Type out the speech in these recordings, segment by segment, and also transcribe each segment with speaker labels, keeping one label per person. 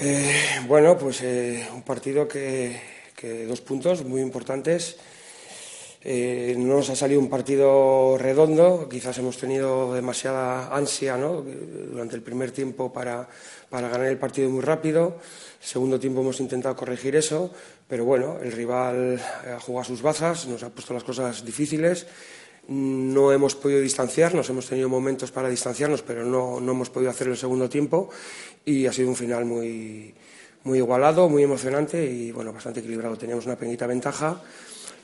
Speaker 1: Eh, bueno, pues eh, un partido que, dos puntos muy importantes. Eh, no nos ha salido un partido redondo, quizás hemos tenido demasiada ansia durante el primer tiempo para, para ganar el partido muy rápido. El segundo tiempo hemos intentado corregir eso, pero bueno, el rival ha jugado sus bazas, nos ha puesto las cosas difíciles no hemos podido distanciarnos, hemos tenido momentos para distanciarnos, pero no, hemos podido hacer el segundo tiempo y ha sido un final muy, muy igualado, muy emocionante y bueno, bastante equilibrado. Teníamos una pequeñita ventaja,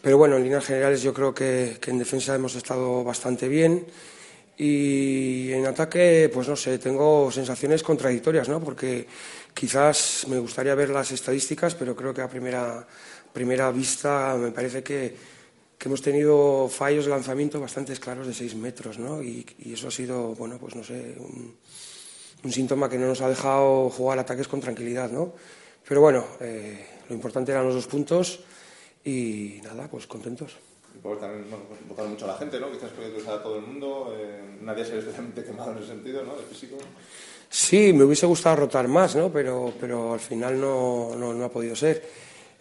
Speaker 1: pero bueno, en líneas generales yo creo que, en defensa hemos estado bastante bien y en ataque, pues no sé, tengo sensaciones contradictorias, ¿no? Porque quizás me gustaría ver las estadísticas, pero creo que a primera, primera vista me parece que que hemos tenido fallos de lanzamiento bastante claros de seis metros, ¿no? Y, eso ha sido, bueno, pues no sé, un, síntoma que no nos ha dejado jugar ataques con tranquilidad, ¿no? Pero bueno, eh, lo importante eran los dos puntos y nada, pues contentos.
Speaker 2: Y por también bueno, pues votar mucho a la gente, ¿no? Quizás usar a todo el mundo, eh, nadie se ve especialmente quemado en ese sentido, ¿no? De físico.
Speaker 1: Sí, me hubiese gustado rotar más, ¿no? Pero, pero al final no, no, no ha podido ser.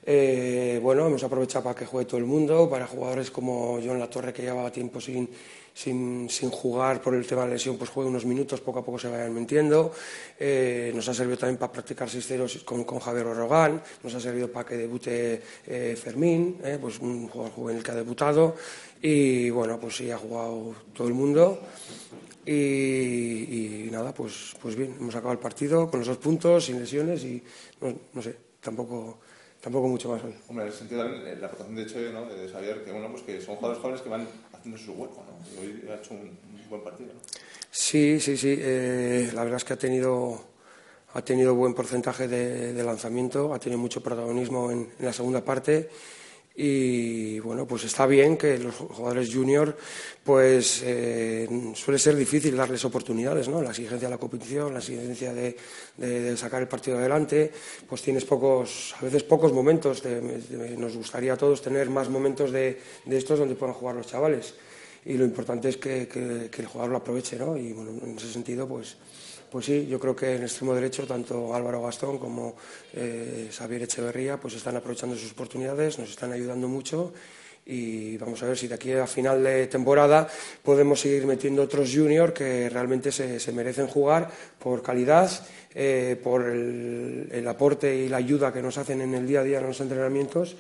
Speaker 1: Eh, bueno, hemos aprovechado para que juegue todo el mundo, para jugadores como John Latorre, que llevaba tiempo sin, sin, jugar por el tema de lesión, pues juegue unos minutos, poco a poco se vayan mintiendo. Eh, nos ha servido también para practicar seis ceros con, con Javier Orrogán, nos ha servido para que debute eh, Fermín, pues un jugador juvenil que ha debutado. Y bueno, pues sí, ha jugado todo el mundo. Y, nada, pues, pues bien, hemos acabado el partido con los dos puntos, sin lesiones y no sé, tampoco tampoco mucho más hoy.
Speaker 2: Hombre, en ese sentido también la aportación de hecho ¿no? de Xavier, que bueno, pues que son jugadores jóvenes que van haciendo su hueco, ¿no? Y hoy ha hecho un, buen partido, ¿no?
Speaker 1: Sí, sí, sí. Eh, la verdad es que ha tenido ha tenido buen porcentaje de, de lanzamiento, ha tenido mucho protagonismo en, en la segunda parte y bueno, pues está bien que los jugadores junior, pues eh, suele ser difícil darles oportunidades, ¿no? La exigencia de la competición, la exigencia de, sacar el partido adelante, pues tienes pocos, a veces pocos momentos, nos gustaría a todos tener más momentos de, estos donde puedan jugar los chavales y lo importante es que, que el jugador lo aproveche, ¿no? Y bueno, en ese sentido, pues pues sí, yo creo que en extremo derecho tanto Álvaro Gastón como eh, Xavier Echeverría pues están aprovechando sus oportunidades, nos están ayudando mucho y vamos a ver si de aquí a final de temporada podemos seguir metiendo otros juniors que realmente se, merecen jugar por calidad, eh, por el, aporte y la ayuda que nos hacen en el día a día en los entrenamientos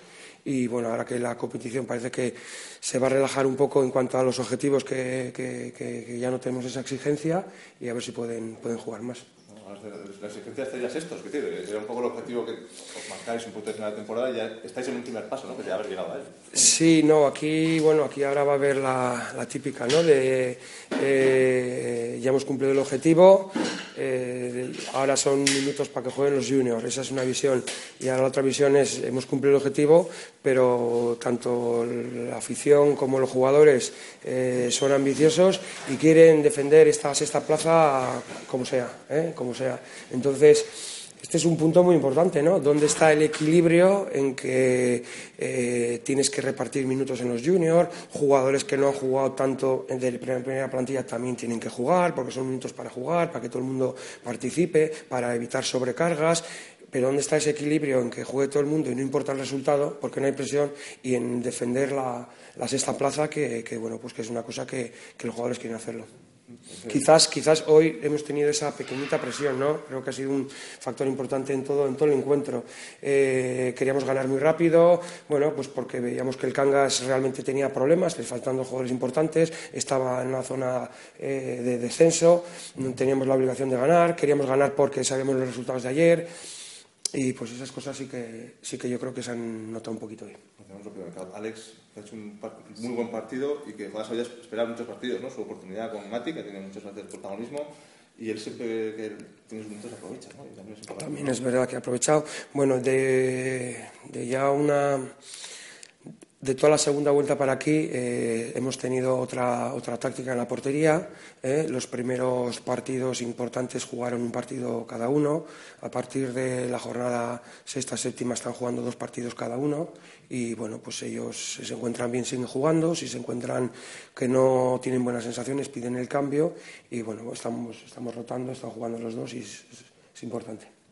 Speaker 1: y bueno, ahora que la competición parece que se va a relajar un poco en cuanto a los objetivos, que, que, ya no tenemos esa exigencia y a ver si pueden, pueden jugar más.
Speaker 2: La exigencia estaría estos, que tiene, era un poco el objetivo que os marcáis un de final de temporada y ya estáis en un primer paso, ¿no? Que ya haber llegado a él.
Speaker 1: Sí, no, aquí, bueno, aquí ahora va a haber la, la típica, ¿no? De eh, ya hemos cumplido el objetivo, eh, ahora son minutos para que jueguen los juniors, esa es una visión. Y ahora la otra visión es, hemos cumplido el objetivo, pero tanto la afición como los jugadores eh, son ambiciosos y quieren defender esta sexta plaza como sea, ¿eh? como sea. Entonces, este es un punto muy importante, ¿no? ¿Dónde está el equilibrio en que eh, tienes que repartir minutos en los juniors, jugadores que no han jugado tanto en la primera plantilla también tienen que jugar, porque son minutos para jugar, para que todo el mundo participe, para evitar sobrecargas, pero ¿dónde está ese equilibrio en que juegue todo el mundo y no importa el resultado, porque no hay presión, y en defender la, sexta plaza, que, bueno, pues que es una cosa que los jugadores quieren hacerlo? Quizás, quizás hoy hemos tenido esa pequeñita presión, ¿no? Creo que ha sido un factor importante en todo, en todo el encuentro. Eh, queríamos ganar muy rápido, bueno, pues porque veíamos que el Cangas realmente tenía problemas, le faltando jugadores importantes, estaba en una zona eh, de descenso, teníamos la obligación de ganar, queríamos ganar porque sabíamos los resultados de ayer. Y pues esas cosas sí que, sí que yo creo que se han notado un poquito hoy.
Speaker 2: Alex ha hecho un muy buen partido y que más allá esperar muchos partidos, ¿no? Su oportunidad con Mati, que tiene muchas veces protagonismo, y él siempre que tiene minutos aprovecha, ¿no?
Speaker 1: también, es verdad que ha aprovechado. Bueno, de, de ya una de toda la segunda vuelta para aquí eh, hemos tenido otra, otra táctica en la portería. Eh. Los primeros partidos importantes jugaron un partido cada uno. A partir de la jornada sexta, séptima están jugando dos partidos cada uno. Y bueno, pues ellos si se encuentran bien siguen jugando. Si se encuentran que no tienen buenas sensaciones piden el cambio. Y bueno, estamos, estamos rotando, están jugando los dos y es importante.